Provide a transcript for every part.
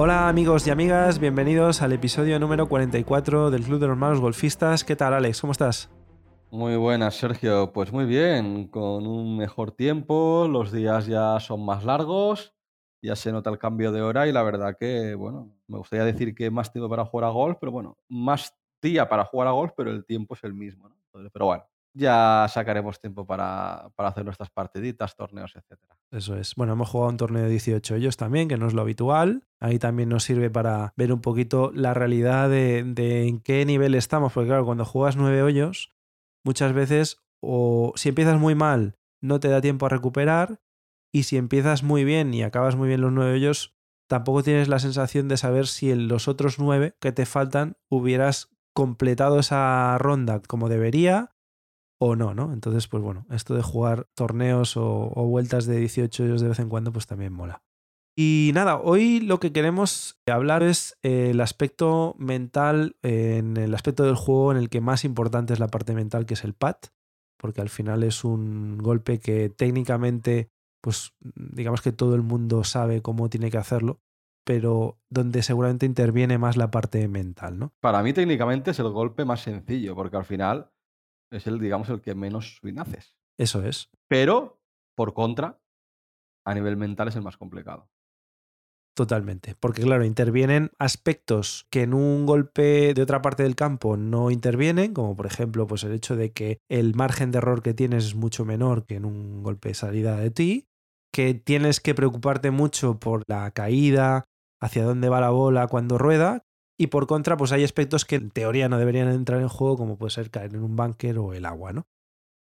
Hola amigos y amigas, bienvenidos al episodio número 44 del Club de los Malos Golfistas. ¿Qué tal Alex? ¿Cómo estás? Muy buenas, Sergio. Pues muy bien, con un mejor tiempo, los días ya son más largos, ya se nota el cambio de hora y la verdad que, bueno, me gustaría decir que más tiempo para jugar a golf, pero bueno, más día para jugar a golf, pero el tiempo es el mismo, ¿no? Pero bueno, ya sacaremos tiempo para, para hacer nuestras partiditas, torneos, etcétera. Eso es. Bueno, hemos jugado un torneo de 18 hoyos también, que no es lo habitual. Ahí también nos sirve para ver un poquito la realidad de, de en qué nivel estamos, porque claro, cuando juegas 9 hoyos, muchas veces o si empiezas muy mal, no te da tiempo a recuperar, y si empiezas muy bien y acabas muy bien los 9 hoyos, tampoco tienes la sensación de saber si en los otros 9 que te faltan hubieras completado esa ronda como debería o no, ¿no? Entonces, pues bueno, esto de jugar torneos o, vueltas de 18 hoyos de vez en cuando, pues también mola. Y nada, hoy lo que queremos hablar es eh, el aspecto mental, en el aspecto del juego en el que más importante es la parte mental, que es el pat, porque al final es un golpe que técnicamente, pues digamos que todo el mundo sabe cómo tiene que hacerlo, pero donde seguramente interviene más la parte mental, ¿no? Para mí técnicamente es el golpe más sencillo, porque al final es el, digamos, el que menos swing haces. Eso es. Pero, por contra, a nivel mental es el más complicado. Totalmente, porque claro, intervienen aspectos que en un golpe de otra parte del campo no intervienen, como por ejemplo pues el hecho de que el margen de error que tienes es mucho menor que en un golpe de salida de ti, que tienes que preocuparte mucho por la caída, hacia dónde va la bola cuando rueda, y por contra, pues hay aspectos que en teoría no deberían entrar en juego, como puede ser caer en un bunker o el agua, ¿no?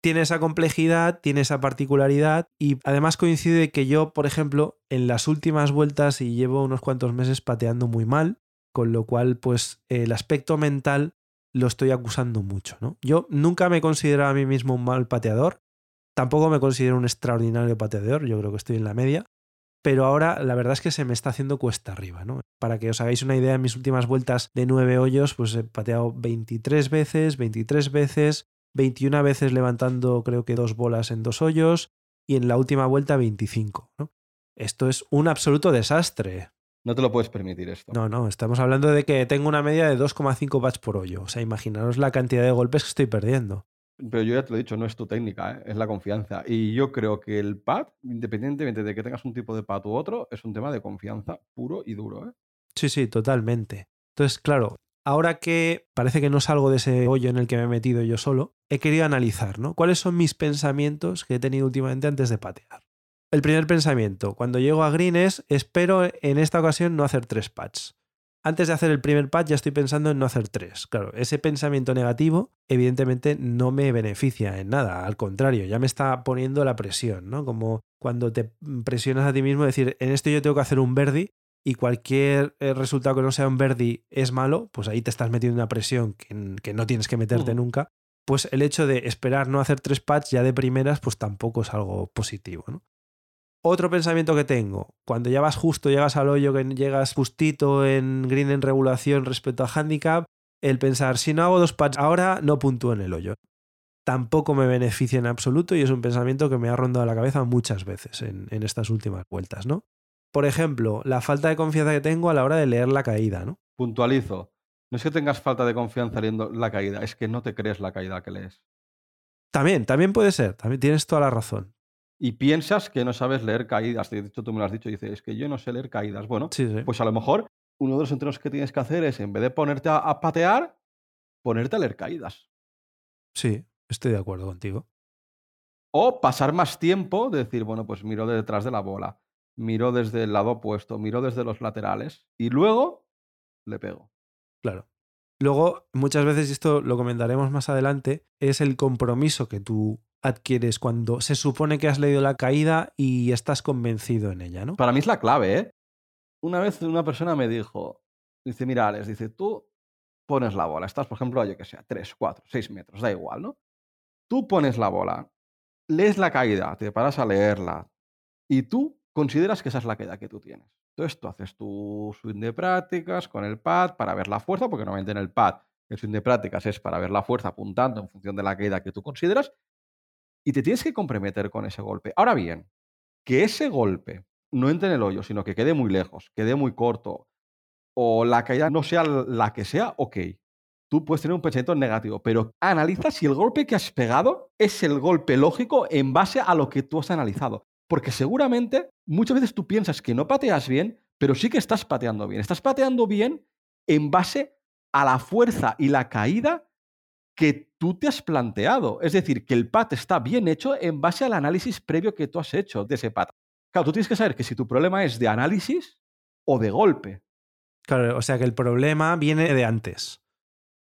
Tiene esa complejidad, tiene esa particularidad y además coincide que yo, por ejemplo, en las últimas vueltas y llevo unos cuantos meses pateando muy mal, con lo cual, pues el aspecto mental lo estoy acusando mucho, ¿no? Yo nunca me he considerado a mí mismo un mal pateador, tampoco me considero un extraordinario pateador, yo creo que estoy en la media, pero ahora la verdad es que se me está haciendo cuesta arriba, ¿no? Para que os hagáis una idea, en mis últimas vueltas de nueve hoyos, pues he pateado 23 veces, 23 veces, 21 veces levantando creo que dos bolas en dos hoyos y en la última vuelta 25, ¿no? Esto es un absoluto desastre. No te lo puedes permitir esto. No, no, estamos hablando de que tengo una media de 2,5 bats por hoyo. O sea, imaginaros la cantidad de golpes que estoy perdiendo. Pero yo ya te lo he dicho, no es tu técnica, ¿eh? es la confianza. Y yo creo que el pad, independientemente de que tengas un tipo de pad u otro, es un tema de confianza puro y duro. ¿eh? Sí, sí, totalmente. Entonces, claro, ahora que parece que no salgo de ese hoyo en el que me he metido yo solo, he querido analizar, ¿no? ¿Cuáles son mis pensamientos que he tenido últimamente antes de patear? El primer pensamiento, cuando llego a green es, espero en esta ocasión no hacer tres pads antes de hacer el primer pad ya estoy pensando en no hacer tres. Claro, ese pensamiento negativo evidentemente no me beneficia en nada, al contrario, ya me está poniendo la presión, ¿no? Como cuando te presionas a ti mismo, decir, en esto yo tengo que hacer un verdi y cualquier eh, resultado que no sea un verdi es malo, pues ahí te estás metiendo una presión que, no tienes que meterte mm. nunca. Pues el hecho de esperar no hacer tres pads ya de primeras, pues tampoco es algo positivo, ¿no? Otro pensamiento que tengo, cuando ya vas justo, llegas al hoyo, que llegas justito en green en regulación respecto a handicap, el pensar, si no hago dos pads ahora, no puntúo en el hoyo. Tampoco me beneficia en absoluto y es un pensamiento que me ha rondado la cabeza muchas veces en, en estas últimas vueltas, ¿no? Por ejemplo, la falta de confianza que tengo a la hora de leer la caída, ¿no? Puntualizo. No es que tengas falta de confianza leyendo la caída, es que no te crees la caída que lees. También, también puede ser, también tienes toda la razón y piensas que no sabes leer caídas. De hecho, tú me lo has dicho y dices, es que yo no sé leer caídas. Bueno, pues a lo mejor uno de los entrenos que tienes que hacer es, en vez de ponerte a, patear, ponerte a leer caídas. Sí, estoy de acuerdo contigo. O pasar más tiempo, de decir, bueno, pues miro detrás de la bola, miro desde el lado opuesto, miro desde los laterales y luego le pego. Claro. Luego, muchas veces, y esto lo comentaremos más adelante, es el compromiso que tú adquieres cuando se supone que has leído la caída y estás convencido en ella, ¿no? Para mí es la clave, ¿eh? Una vez una persona me dijo, dice, mira, Alex, dice, tú pones la bola, estás, por ejemplo, yo que sea, 3, 4, 6 metros, da igual, ¿no? Tú pones la bola, lees la caída, te paras a leerla y tú consideras que esa es la caída que tú tienes. Entonces tú haces tu swing de prácticas con el pad para ver la fuerza, porque normalmente en el pad el swing de prácticas es para ver la fuerza apuntando en función de la caída que tú consideras y te tienes que comprometer con ese golpe. Ahora bien, que ese golpe no entre en el hoyo, sino que quede muy lejos, quede muy corto, o la caída no sea la que sea, ok. Tú puedes tener un pensamiento negativo, pero analiza si el golpe que has pegado es el golpe lógico en base a lo que tú has analizado. Porque seguramente muchas veces tú piensas que no pateas bien, pero sí que estás pateando bien. Estás pateando bien en base a la fuerza y la caída que tú te has planteado. Es decir, que el pat está bien hecho en base al análisis previo que tú has hecho de ese pat. Claro, tú tienes que saber que si tu problema es de análisis o de golpe. Claro, o sea que el problema viene de antes.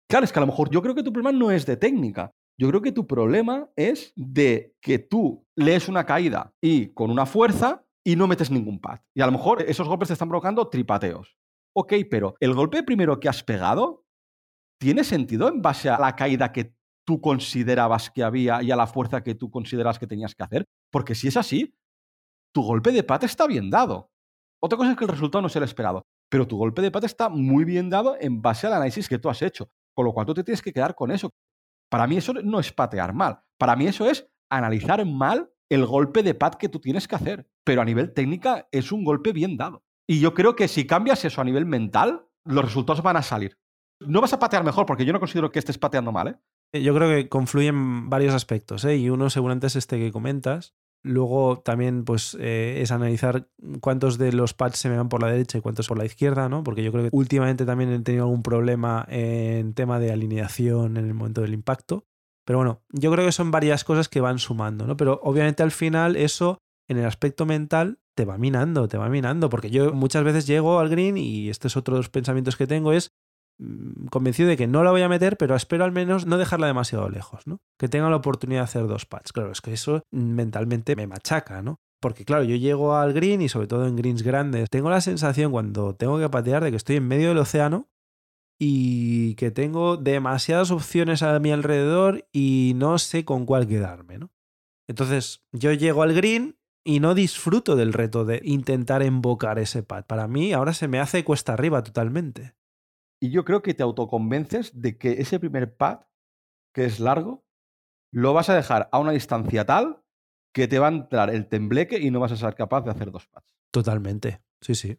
Claro, es que a lo mejor yo creo que tu problema no es de técnica. Yo creo que tu problema es de que tú lees una caída y con una fuerza y no metes ningún pad. Y a lo mejor esos golpes te están provocando tripateos. Ok, pero el golpe primero que has pegado tiene sentido en base a la caída que tú considerabas que había y a la fuerza que tú consideras que tenías que hacer. Porque si es así, tu golpe de pata está bien dado. Otra cosa es que el resultado no sea el esperado, pero tu golpe de pata está muy bien dado en base al análisis que tú has hecho. Con lo cual tú te tienes que quedar con eso. Para mí eso no es patear mal. Para mí eso es analizar mal el golpe de pad que tú tienes que hacer. Pero a nivel técnica es un golpe bien dado. Y yo creo que si cambias eso a nivel mental, los resultados van a salir. No vas a patear mejor, porque yo no considero que estés pateando mal, ¿eh? Yo creo que confluyen varios aspectos, ¿eh? Y uno seguramente es este que comentas, Luego también pues, eh, es analizar cuántos de los pads se me van por la derecha y cuántos por la izquierda, ¿no? Porque yo creo que últimamente también he tenido algún problema en tema de alineación en el momento del impacto. Pero bueno, yo creo que son varias cosas que van sumando, ¿no? Pero obviamente al final eso en el aspecto mental te va minando, te va minando, porque yo muchas veces llego al green y este es otro de los pensamientos que tengo es convencido de que no la voy a meter, pero espero al menos no dejarla demasiado lejos, ¿no? Que tenga la oportunidad de hacer dos pads. Claro, es que eso mentalmente me machaca, ¿no? Porque claro, yo llego al green y sobre todo en greens grandes, tengo la sensación cuando tengo que patear de que estoy en medio del océano y que tengo demasiadas opciones a mi alrededor y no sé con cuál quedarme, ¿no? Entonces, yo llego al green y no disfruto del reto de intentar invocar ese pad. Para mí ahora se me hace cuesta arriba totalmente. Y yo creo que te autoconvences de que ese primer pad, que es largo, lo vas a dejar a una distancia tal que te va a entrar el tembleque y no vas a ser capaz de hacer dos pads. Totalmente, sí, sí.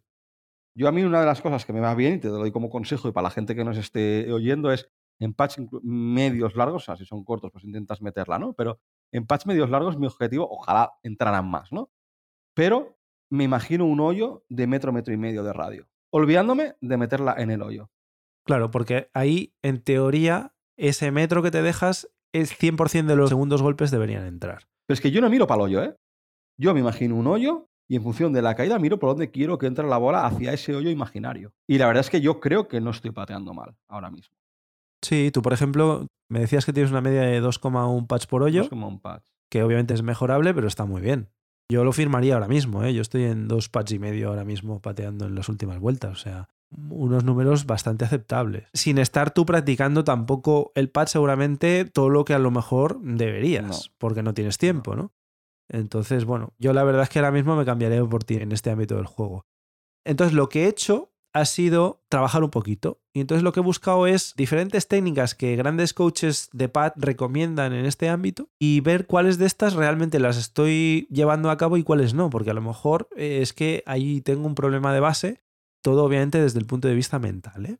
Yo a mí una de las cosas que me va bien y te doy como consejo y para la gente que nos esté oyendo es en patch medios largos, o sea, si son cortos pues intentas meterla, ¿no? Pero en patch medios largos mi objetivo, ojalá entraran más, ¿no? Pero me imagino un hoyo de metro, metro y medio de radio, olvidándome de meterla en el hoyo. Claro, porque ahí, en teoría, ese metro que te dejas, es 100% de los segundos golpes deberían entrar. Pero es que yo no miro para el hoyo, ¿eh? Yo me imagino un hoyo y en función de la caída miro por dónde quiero que entre la bola hacia ese hoyo imaginario. Y la verdad es que yo creo que no estoy pateando mal ahora mismo. Sí, tú, por ejemplo, me decías que tienes una media de 2,1 patch por hoyo. 2,1 patch. Que obviamente es mejorable, pero está muy bien. Yo lo firmaría ahora mismo, ¿eh? Yo estoy en dos patch y medio ahora mismo pateando en las últimas vueltas. O sea, unos números bastante aceptables. Sin estar tú practicando tampoco el pad seguramente todo lo que a lo mejor deberías, porque no tienes tiempo, ¿no? Entonces, bueno, yo la verdad es que ahora mismo me cambiaré por ti en este ámbito del juego. Entonces, lo que he hecho ha sido trabajar un poquito. Y entonces lo que he buscado es diferentes técnicas que grandes coaches de pad recomiendan en este ámbito y ver cuáles de estas realmente las estoy llevando a cabo y cuáles no, porque a lo mejor es que ahí tengo un problema de base todo obviamente desde el punto de vista mental. ¿eh?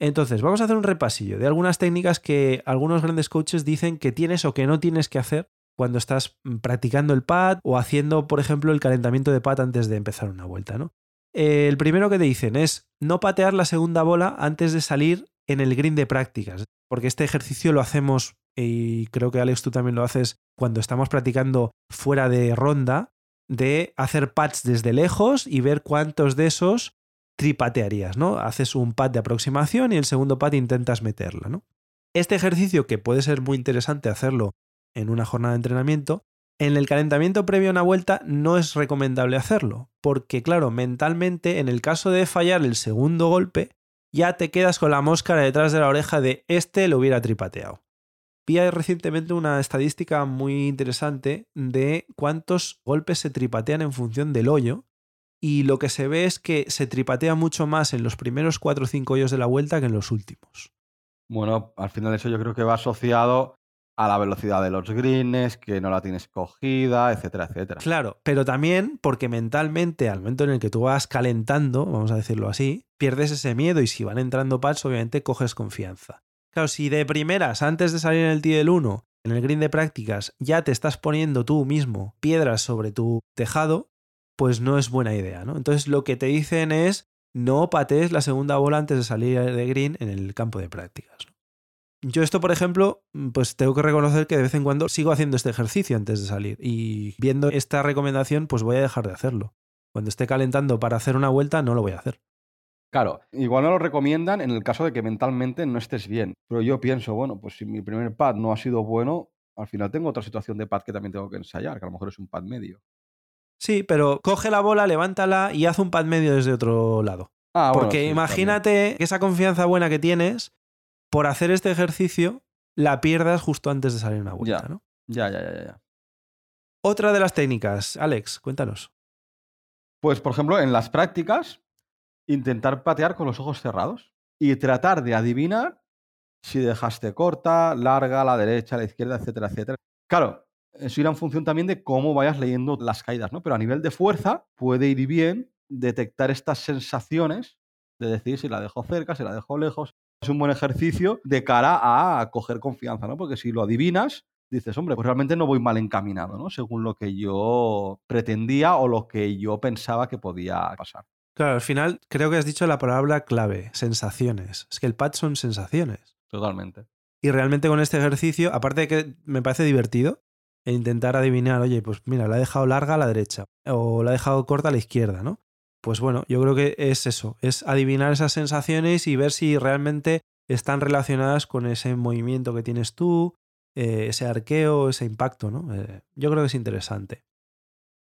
Entonces, vamos a hacer un repasillo de algunas técnicas que algunos grandes coaches dicen que tienes o que no tienes que hacer cuando estás mm, practicando el pad o haciendo, por ejemplo, el calentamiento de pad antes de empezar una vuelta. ¿no? El primero que te dicen es no patear la segunda bola antes de salir en el green de prácticas, porque este ejercicio lo hacemos, y creo que Alex tú también lo haces cuando estamos practicando fuera de ronda, de hacer pads desde lejos y ver cuántos de esos tripatearías, ¿no? Haces un pad de aproximación y el segundo pad intentas meterla, ¿no? Este ejercicio, que puede ser muy interesante hacerlo en una jornada de entrenamiento, en el calentamiento previo a una vuelta no es recomendable hacerlo, porque claro, mentalmente, en el caso de fallar el segundo golpe, ya te quedas con la mosca detrás de la oreja de este lo hubiera tripateado. Vi recientemente una estadística muy interesante de cuántos golpes se tripatean en función del hoyo y lo que se ve es que se tripatea mucho más en los primeros 4 o 5 hoyos de la vuelta que en los últimos. Bueno, al final eso yo creo que va asociado a la velocidad de los greens, que no la tienes cogida, etcétera, etcétera. Claro, pero también porque mentalmente, al momento en el que tú vas calentando, vamos a decirlo así, pierdes ese miedo y si van entrando pads, obviamente coges confianza. Claro, si de primeras, antes de salir en el tee del 1, en el green de prácticas, ya te estás poniendo tú mismo piedras sobre tu tejado, pues no es buena idea, ¿no? Entonces lo que te dicen es no patees la segunda bola antes de salir de green en el campo de prácticas. Yo esto, por ejemplo, pues tengo que reconocer que de vez en cuando sigo haciendo este ejercicio antes de salir y viendo esta recomendación, pues voy a dejar de hacerlo. Cuando esté calentando para hacer una vuelta, no lo voy a hacer. Claro, igual no lo recomiendan en el caso de que mentalmente no estés bien. Pero yo pienso, bueno, pues si mi primer pad no ha sido bueno, al final tengo otra situación de pad que también tengo que ensayar, que a lo mejor es un pad medio. Sí, pero coge la bola, levántala y haz un pad medio desde otro lado. Ah, bueno, Porque sí, imagínate que esa confianza buena que tienes, por hacer este ejercicio, la pierdas justo antes de salir una vuelta, Ya. ¿no? ya, ya, ya, ya. Otra de las técnicas, Alex, cuéntanos. Pues, por ejemplo, en las prácticas, intentar patear con los ojos cerrados y tratar de adivinar si dejaste corta, larga, a la derecha, a la izquierda, etcétera, etcétera. Claro, eso irá en función también de cómo vayas leyendo las caídas, ¿no? Pero a nivel de fuerza puede ir bien detectar estas sensaciones de decir si la dejo cerca, si la dejo lejos. Es un buen ejercicio de cara a coger confianza, ¿no? Porque si lo adivinas, dices, hombre, pues realmente no voy mal encaminado, ¿no? Según lo que yo pretendía o lo que yo pensaba que podía pasar. Claro, al final creo que has dicho la palabra clave, sensaciones. Es que el pad son sensaciones. Totalmente. Y realmente con este ejercicio, aparte de que me parece divertido, e intentar adivinar, oye, pues mira, la he dejado larga a la derecha o la he dejado corta a la izquierda, ¿no? Pues bueno, yo creo que es eso, es adivinar esas sensaciones y ver si realmente están relacionadas con ese movimiento que tienes tú, eh, ese arqueo, ese impacto, ¿no? Eh, yo creo que es interesante.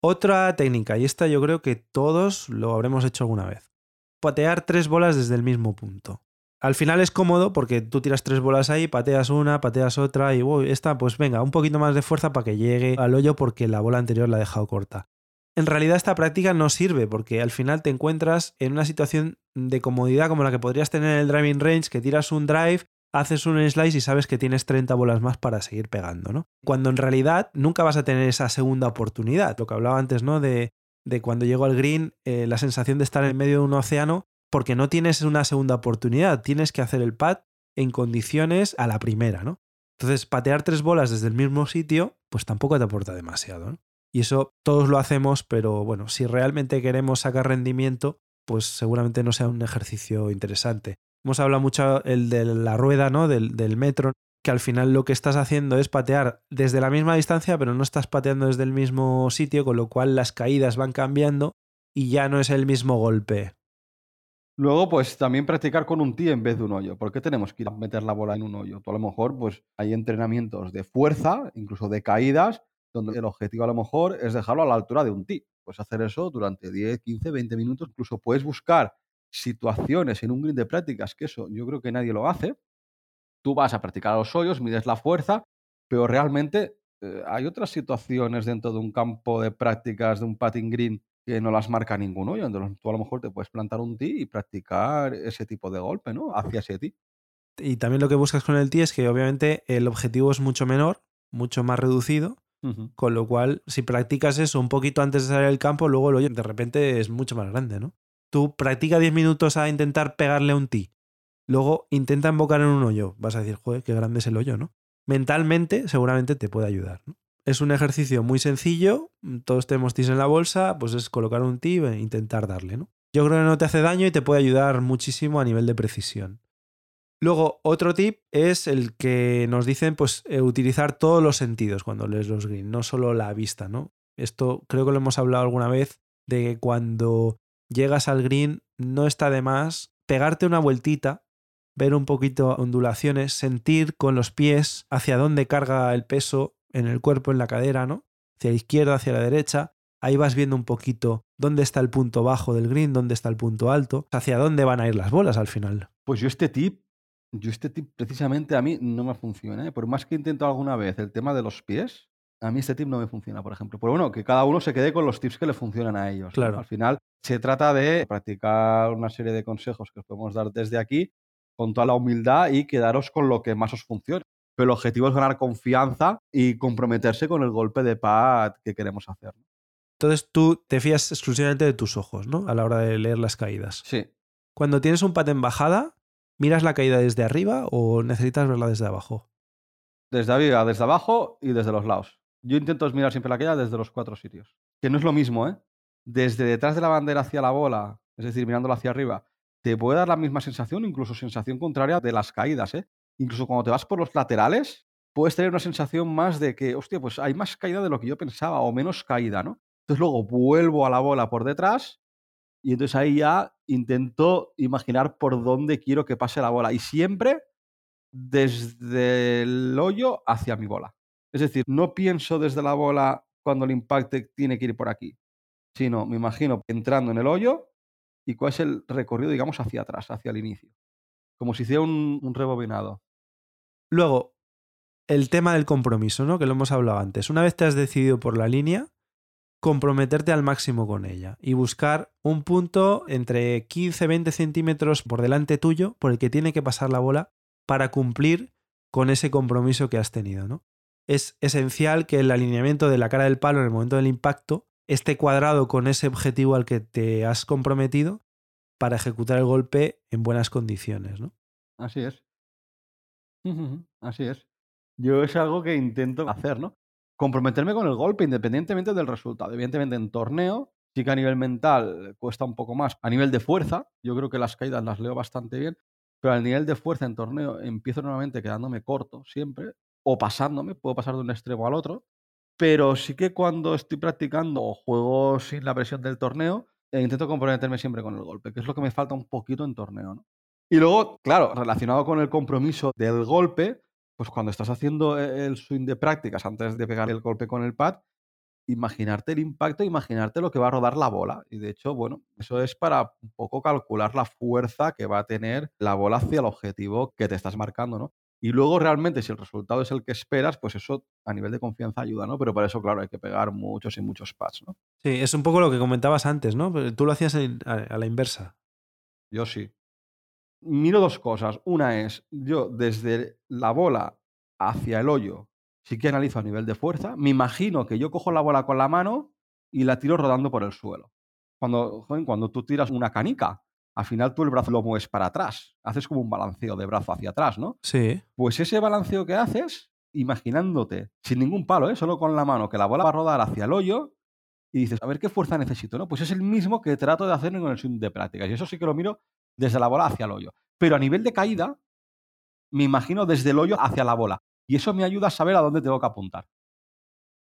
Otra técnica, y esta yo creo que todos lo habremos hecho alguna vez. Patear tres bolas desde el mismo punto. Al final es cómodo porque tú tiras tres bolas ahí, pateas una, pateas otra y uy, esta, pues venga, un poquito más de fuerza para que llegue al hoyo porque la bola anterior la ha dejado corta. En realidad esta práctica no sirve porque al final te encuentras en una situación de comodidad como la que podrías tener en el driving range, que tiras un drive, haces un slice y sabes que tienes 30 bolas más para seguir pegando, ¿no? Cuando en realidad nunca vas a tener esa segunda oportunidad. Lo que hablaba antes, ¿no? De, cuando llego al green, eh, la sensación de estar en medio de un océano porque no tienes una segunda oportunidad, tienes que hacer el pad en condiciones a la primera, ¿no? Entonces, patear tres bolas desde el mismo sitio, pues tampoco te aporta demasiado, ¿no? Y eso todos lo hacemos, pero bueno, si realmente queremos sacar rendimiento, pues seguramente no sea un ejercicio interesante. Hemos hablado mucho el de la rueda, ¿no? Del, del metro, que al final lo que estás haciendo es patear desde la misma distancia, pero no estás pateando desde el mismo sitio, con lo cual las caídas van cambiando y ya no es el mismo golpe. Luego, pues también practicar con un tee en vez de un hoyo. ¿Por qué tenemos que ir a meter la bola en un hoyo? Tú a lo mejor, pues hay entrenamientos de fuerza, incluso de caídas, donde el objetivo a lo mejor es dejarlo a la altura de un tee. Puedes hacer eso durante 10, 15, 20 minutos. Incluso puedes buscar situaciones en un green de prácticas, que eso yo creo que nadie lo hace. Tú vas a practicar los hoyos, mides la fuerza, pero realmente eh, hay otras situaciones dentro de un campo de prácticas, de un patting green, que no las marca ningún hoyo. Entonces tú a lo mejor te puedes plantar un tee y practicar ese tipo de golpe, ¿no? Hacia ese tee. Y también lo que buscas con el tee es que obviamente el objetivo es mucho menor, mucho más reducido, con lo cual si practicas eso un poquito antes de salir del campo, luego el hoyo de repente es mucho más grande, ¿no? Tú practica 10 minutos a intentar pegarle un tee, luego intenta invocar en un hoyo, vas a decir, joder, qué grande es el hoyo, ¿no? Mentalmente seguramente te puede ayudar, ¿no? Es un ejercicio muy sencillo, todos tenemos tees en la bolsa, pues es colocar un tee e intentar darle, ¿no? Yo creo que no te hace daño y te puede ayudar muchísimo a nivel de precisión. Luego, otro tip es el que nos dicen pues eh, utilizar todos los sentidos cuando lees los green, no solo la vista, ¿no? Esto creo que lo hemos hablado alguna vez de que cuando llegas al green no está de más pegarte una vueltita, ver un poquito ondulaciones, sentir con los pies hacia dónde carga el peso en el cuerpo, en la cadera, ¿no? Hacia la izquierda, hacia la derecha. Ahí vas viendo un poquito dónde está el punto bajo del green, dónde está el punto alto, hacia dónde van a ir las bolas al final. Pues yo este tip, yo este tip precisamente a mí no me funciona. ¿eh? Por más que he intentado alguna vez el tema de los pies, a mí este tip no me funciona, por ejemplo. Pero bueno, que cada uno se quede con los tips que le funcionan a ellos. ¿no? Claro. Al final se trata de practicar una serie de consejos que os podemos dar desde aquí con toda la humildad y quedaros con lo que más os funcione. Pero el objetivo es ganar confianza y comprometerse con el golpe de pad que queremos hacer. Entonces tú te fías exclusivamente de tus ojos, ¿no? A la hora de leer las caídas. Sí. Cuando tienes un pat en bajada, ¿miras la caída desde arriba o necesitas verla desde abajo? Desde arriba, desde abajo y desde los lados. Yo intento mirar siempre la caída desde los cuatro sitios. Que no es lo mismo, ¿eh? Desde detrás de la bandera hacia la bola, es decir, mirándola hacia arriba, te puede dar la misma sensación, incluso sensación contraria de las caídas, ¿eh? Incluso cuando te vas por los laterales, puedes tener una sensación más de que, hostia, pues hay más caída de lo que yo pensaba o menos caída, ¿no? Entonces luego vuelvo a la bola por detrás y entonces ahí ya intento imaginar por dónde quiero que pase la bola. Y siempre desde el hoyo hacia mi bola. Es decir, no pienso desde la bola cuando el impacte tiene que ir por aquí, sino me imagino entrando en el hoyo y cuál es el recorrido, digamos, hacia atrás, hacia el inicio. Como si hiciera un, un rebobinado. Luego, el tema del compromiso, ¿no? Que lo hemos hablado antes. Una vez te has decidido por la línea, comprometerte al máximo con ella y buscar un punto entre 15-20 centímetros por delante tuyo por el que tiene que pasar la bola para cumplir con ese compromiso que has tenido. ¿no? Es esencial que el alineamiento de la cara del palo en el momento del impacto esté cuadrado con ese objetivo al que te has comprometido para ejecutar el golpe en buenas condiciones. ¿no? Así es. Así es. Yo es algo que intento hacer, ¿no? comprometerme con el golpe independientemente del resultado. Evidentemente en torneo sí que a nivel mental cuesta un poco más. A nivel de fuerza, yo creo que las caídas las leo bastante bien, pero a nivel de fuerza en torneo empiezo normalmente quedándome corto siempre o pasándome, puedo pasar de un extremo al otro, pero sí que cuando estoy practicando o juego sin la presión del torneo, eh, intento comprometerme siempre con el golpe, que es lo que me falta un poquito en torneo. ¿no? Y luego, claro, relacionado con el compromiso del golpe, pues cuando estás haciendo e-, el swing de prácticas antes de pegar el golpe con el pad, imaginarte el impacto, imaginarte lo que va a rodar la bola. Y de hecho, bueno, eso es para un poco calcular la fuerza que va a tener la bola hacia el objetivo que te estás marcando, ¿no? Y luego realmente si el resultado es el que esperas, pues eso a nivel de confianza ayuda, ¿no? Pero para eso, claro, hay que pegar muchos y muchos pads, ¿no? Sí, es un poco lo que comentabas antes, ¿no? Tú lo hacías a la inversa. Yo sí miro dos cosas. Una es, yo desde la bola hacia el hoyo, sí que analizo a nivel de fuerza. Me imagino que yo cojo la bola con la mano y la tiro rodando por el suelo. Cuando, cuando tú tiras una canica, al final tú el brazo lo mueves para atrás. Haces como un balanceo de brazo hacia atrás, ¿no? Sí. Pues ese balanceo que haces, imaginándote, sin ningún palo, ¿eh? solo con la mano, que la bola va a rodar hacia el hoyo y dices, a ver qué fuerza necesito, ¿no? Pues es el mismo que trato de hacer en el swing de prácticas. Y eso sí que lo miro desde la bola hacia el hoyo. Pero a nivel de caída, me imagino desde el hoyo hacia la bola. Y eso me ayuda a saber a dónde tengo que apuntar.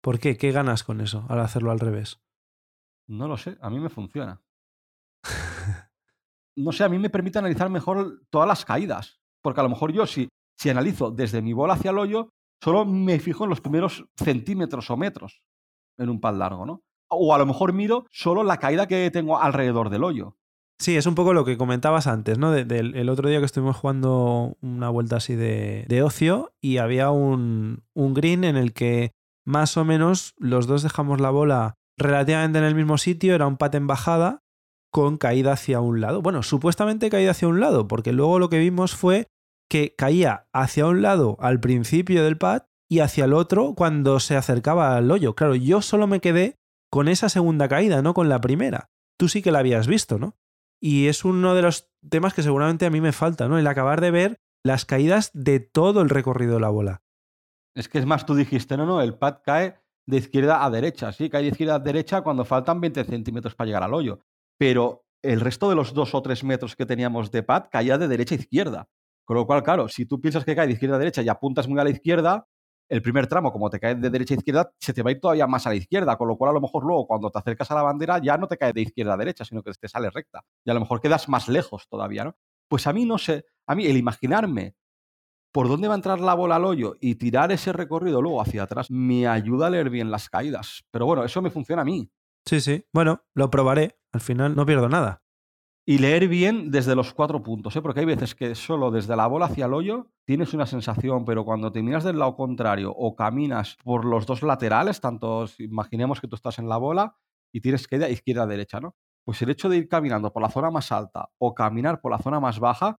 ¿Por qué? ¿Qué ganas con eso al hacerlo al revés? No lo sé, a mí me funciona. No sé, a mí me permite analizar mejor todas las caídas. Porque a lo mejor yo, si, si analizo desde mi bola hacia el hoyo, solo me fijo en los primeros centímetros o metros en un pad largo, ¿no? O a lo mejor miro solo la caída que tengo alrededor del hoyo. Sí, es un poco lo que comentabas antes, ¿no? del el otro día que estuvimos jugando una vuelta así de, de ocio y había un, un, green en el que más o menos los dos dejamos la bola relativamente en el mismo sitio, era un pat en bajada con caída hacia un lado. Bueno, supuestamente caída hacia un lado, porque luego lo que vimos fue que caía hacia un lado al principio del pat y hacia el otro cuando se acercaba al hoyo. Claro, yo solo me quedé con esa segunda caída, no con la primera. Tú sí que la habías visto, ¿no? Y es uno de los temas que seguramente a mí me falta, ¿no? El acabar de ver las caídas de todo el recorrido de la bola. Es que es más, tú dijiste, no, no, el pad cae de izquierda a derecha, sí, cae de izquierda a derecha cuando faltan 20 centímetros para llegar al hoyo. Pero el resto de los dos o tres metros que teníamos de pad caía de derecha a izquierda. Con lo cual, claro, si tú piensas que cae de izquierda a derecha y apuntas muy a la izquierda, el primer tramo, como te cae de derecha a izquierda, se te va a ir todavía más a la izquierda, con lo cual a lo mejor luego cuando te acercas a la bandera ya no te cae de izquierda a derecha, sino que te sale recta. Y a lo mejor quedas más lejos todavía, ¿no? Pues a mí no sé, a mí el imaginarme por dónde va a entrar la bola al hoyo y tirar ese recorrido luego hacia atrás me ayuda a leer bien las caídas. Pero bueno, eso me funciona a mí. Sí, sí. Bueno, lo probaré. Al final no pierdo nada. Y leer bien desde los cuatro puntos, ¿eh? porque hay veces que solo desde la bola hacia el hoyo tienes una sensación, pero cuando te miras del lado contrario o caminas por los dos laterales, tanto imaginemos que tú estás en la bola y tienes que ir a izquierda-derecha, ¿no? Pues el hecho de ir caminando por la zona más alta o caminar por la zona más baja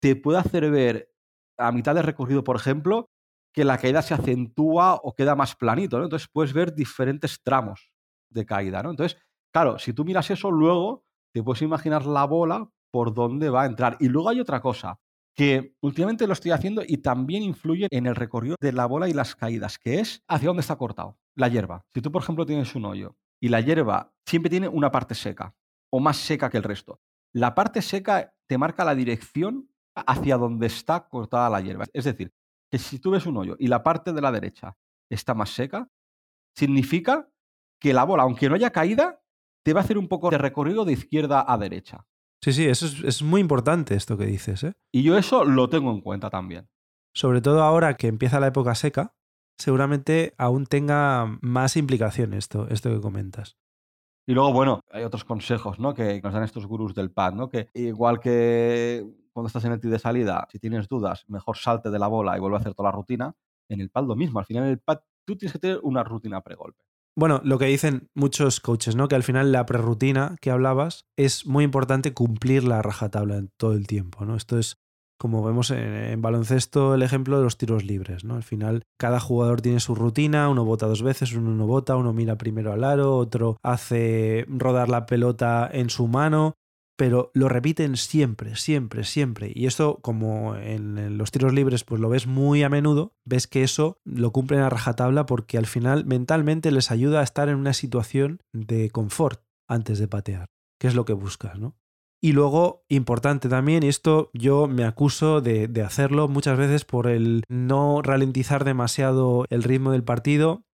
te puede hacer ver a mitad de recorrido, por ejemplo, que la caída se acentúa o queda más planito, ¿no? Entonces puedes ver diferentes tramos de caída, ¿no? Entonces, claro, si tú miras eso, luego te puedes imaginar la bola por dónde va a entrar. Y luego hay otra cosa, que últimamente lo estoy haciendo y también influye en el recorrido de la bola y las caídas, que es hacia dónde está cortado, la hierba. Si tú, por ejemplo, tienes un hoyo y la hierba siempre tiene una parte seca o más seca que el resto, la parte seca te marca la dirección hacia donde está cortada la hierba. Es decir, que si tú ves un hoyo y la parte de la derecha está más seca, significa que la bola, aunque no haya caída, te va a hacer un poco de recorrido de izquierda a derecha. Sí, sí, eso es, muy importante esto que dices. ¿eh? Y yo eso lo tengo en cuenta también. Sobre todo ahora que empieza la época seca, seguramente aún tenga más implicación esto, esto que comentas. Y luego, bueno, hay otros consejos ¿no? que nos dan estos gurús del pad, ¿no? que igual que cuando estás en el tee de salida, si tienes dudas, mejor salte de la bola y vuelve a hacer toda la rutina. En el pad lo mismo, al final en el pad tú tienes que tener una rutina pre-golpe. Bueno, lo que dicen muchos coaches, ¿no? Que al final la prerrutina que hablabas es muy importante cumplir la rajatabla en todo el tiempo, ¿no? Esto es como vemos en, baloncesto el ejemplo de los tiros libres, ¿no? Al final cada jugador tiene su rutina, uno bota dos veces, uno no bota, uno mira primero al aro, otro hace rodar la pelota en su mano, pero lo repiten siempre, siempre, siempre. Y esto, como en, los tiros libres, pues lo ves muy a menudo, ves que eso lo cumplen a rajatabla porque al final mentalmente les ayuda a estar en una situación de confort antes de patear, que es lo que buscas, ¿no? Y luego, importante también, y esto yo me acuso de, de hacerlo muchas veces por el no ralentizar demasiado el ritmo del partido,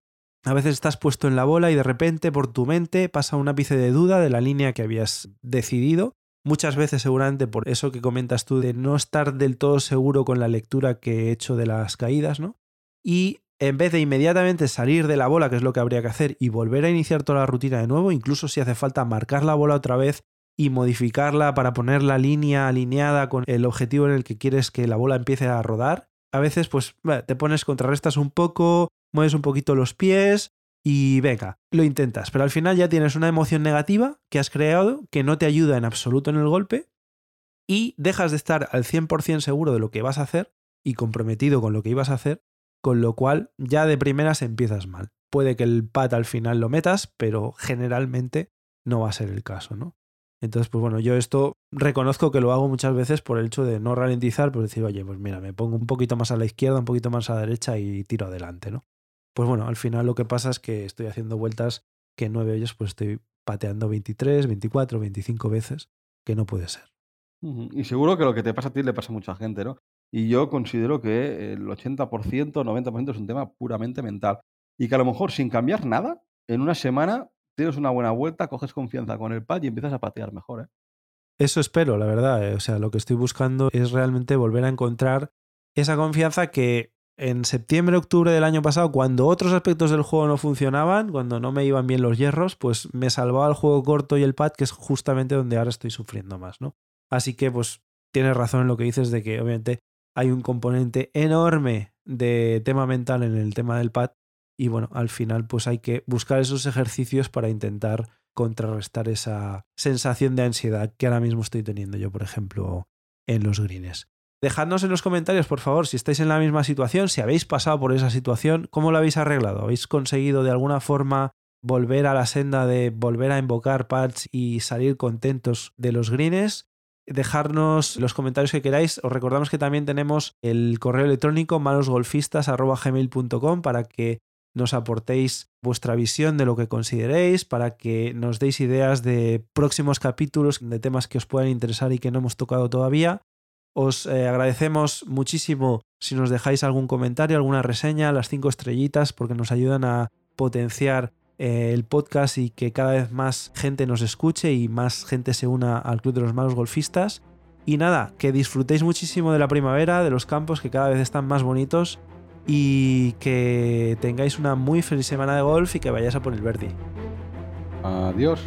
a veces estás puesto en la bola y de repente por tu mente pasa un ápice de duda de la línea que habías decidido. Muchas veces seguramente por eso que comentas tú de no estar del todo seguro con la lectura que he hecho de las caídas, ¿no? Y en vez de inmediatamente salir de la bola, que es lo que habría que hacer, y volver a iniciar toda la rutina de nuevo, incluso si hace falta marcar la bola otra vez y modificarla para poner la línea alineada con el objetivo en el que quieres que la bola empiece a rodar, a veces pues te pones, contrarrestas un poco, mueves un poquito los pies y venga, lo intentas, pero al final ya tienes una emoción negativa que has creado que no te ayuda en absoluto en el golpe y dejas de estar al 100% seguro de lo que vas a hacer y comprometido con lo que ibas a hacer, con lo cual ya de primeras empiezas mal. Puede que el pat al final lo metas, pero generalmente no va a ser el caso, ¿no? Entonces, pues bueno, yo esto reconozco que lo hago muchas veces por el hecho de no ralentizar, pues decir, oye, pues mira, me pongo un poquito más a la izquierda, un poquito más a la derecha y tiro adelante, ¿no? Pues bueno, al final lo que pasa es que estoy haciendo vueltas que en nueve hoyos pues estoy pateando 23, 24, 25 veces, que no puede ser. Y seguro que lo que te pasa a ti le pasa a mucha gente, ¿no? Y yo considero que el 80%, 90% es un tema puramente mental. Y que a lo mejor sin cambiar nada, en una semana tienes una buena vuelta, coges confianza con el pad y empiezas a patear mejor. ¿eh? Eso espero, la verdad. Eh. O sea, lo que estoy buscando es realmente volver a encontrar esa confianza que en septiembre, octubre del año pasado, cuando otros aspectos del juego no funcionaban, cuando no me iban bien los hierros, pues me salvaba el juego corto y el pad, que es justamente donde ahora estoy sufriendo más, ¿no? Así que, pues, tienes razón en lo que dices de que obviamente hay un componente enorme de tema mental en el tema del pad y bueno, al final pues hay que buscar esos ejercicios para intentar contrarrestar esa sensación de ansiedad que ahora mismo estoy teniendo yo, por ejemplo, en los greens. Dejadnos en los comentarios, por favor, si estáis en la misma situación, si habéis pasado por esa situación, ¿cómo lo habéis arreglado? ¿Habéis conseguido de alguna forma volver a la senda de volver a invocar pads y salir contentos de los greens? Dejarnos los comentarios que queráis. Os recordamos que también tenemos el correo electrónico malosgolfistas.gmail.com para que nos aportéis vuestra visión de lo que consideréis, para que nos deis ideas de próximos capítulos, de temas que os puedan interesar y que no hemos tocado todavía. Os eh, agradecemos muchísimo si nos dejáis algún comentario, alguna reseña, las cinco estrellitas, porque nos ayudan a potenciar eh, el podcast y que cada vez más gente nos escuche y más gente se una al Club de los Malos Golfistas. Y nada, que disfrutéis muchísimo de la primavera, de los campos que cada vez están más bonitos y que tengáis una muy feliz semana de golf y que vayáis a por el verde. Adiós.